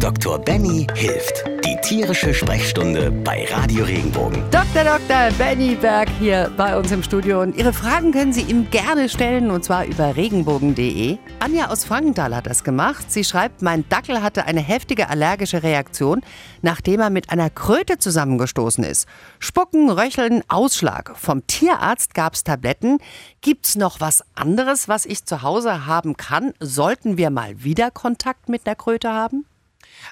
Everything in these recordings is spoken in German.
Dr. Benny hilft. Die tierische Sprechstunde bei Radio Regenbogen. Dr. Dr. Benny Berg hier bei uns im Studio und Ihre Fragen können Sie ihm gerne stellen und zwar über regenbogen.de. Anja aus Frankenthal hat das gemacht. Sie schreibt, mein Dackel hatte eine heftige allergische Reaktion, nachdem er mit einer Kröte zusammengestoßen ist. Spucken, Röcheln, Ausschlag. Vom Tierarzt gab es Tabletten. Gibt's noch was anderes, was ich zu Hause haben kann? Sollten wir mal wieder Kontakt mit einer Kröte haben?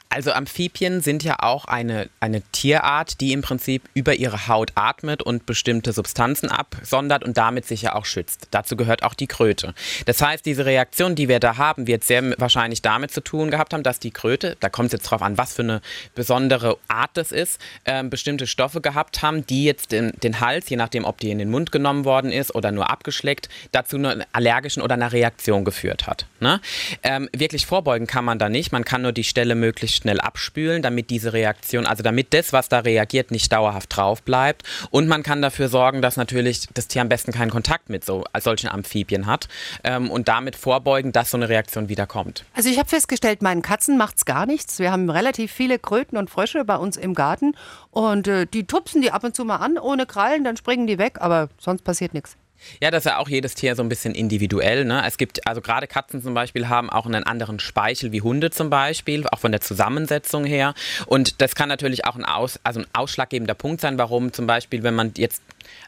Also Amphibien sind ja auch eine, eine Tierart, die im Prinzip über ihre Haut atmet und bestimmte Substanzen absondert und damit sich ja auch schützt. Dazu gehört auch die Kröte. Das heißt, diese Reaktion, die wir da haben, wird sehr wahrscheinlich damit zu tun gehabt haben, dass die Kröte, da kommt es jetzt drauf an, was für eine besondere Art das ist, äh, bestimmte Stoffe gehabt haben, die jetzt den, den Hals, je nachdem, ob die in den Mund genommen worden ist oder nur abgeschleckt, dazu eine allergischen oder einer Reaktion geführt hat. Ne? Ähm, wirklich vorbeugen kann man da nicht. Man kann nur die Stelle möglichst schnell abspülen, damit diese Reaktion, also damit das, was da reagiert, nicht dauerhaft drauf bleibt. Und man kann dafür sorgen, dass natürlich das Tier am besten keinen Kontakt mit so solchen Amphibien hat ähm, und damit vorbeugen, dass so eine Reaktion wieder kommt. Also ich habe festgestellt, meinen Katzen macht es gar nichts. Wir haben relativ viele Kröten und Frösche bei uns im Garten und äh, die tupsen die ab und zu mal an ohne Krallen, dann springen die weg, aber sonst passiert nichts. Ja, das ist ja auch jedes Tier so ein bisschen individuell. Ne? Es gibt, also gerade Katzen zum Beispiel haben auch einen anderen Speichel wie Hunde zum Beispiel, auch von der Zusammensetzung her. Und das kann natürlich auch ein, Aus, also ein ausschlaggebender Punkt sein, warum zum Beispiel, wenn man jetzt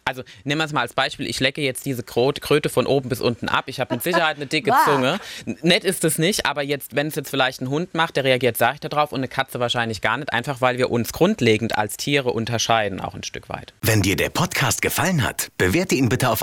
also nehmen wir es mal als Beispiel, ich lecke jetzt diese Kröte von oben bis unten ab. Ich habe mit Sicherheit eine dicke Zunge. Nett ist es nicht, aber jetzt, wenn es jetzt vielleicht ein Hund macht, der reagiert seichter drauf und eine Katze wahrscheinlich gar nicht, einfach weil wir uns grundlegend als Tiere unterscheiden, auch ein Stück weit. Wenn dir der Podcast gefallen hat, bewerte ihn bitte auf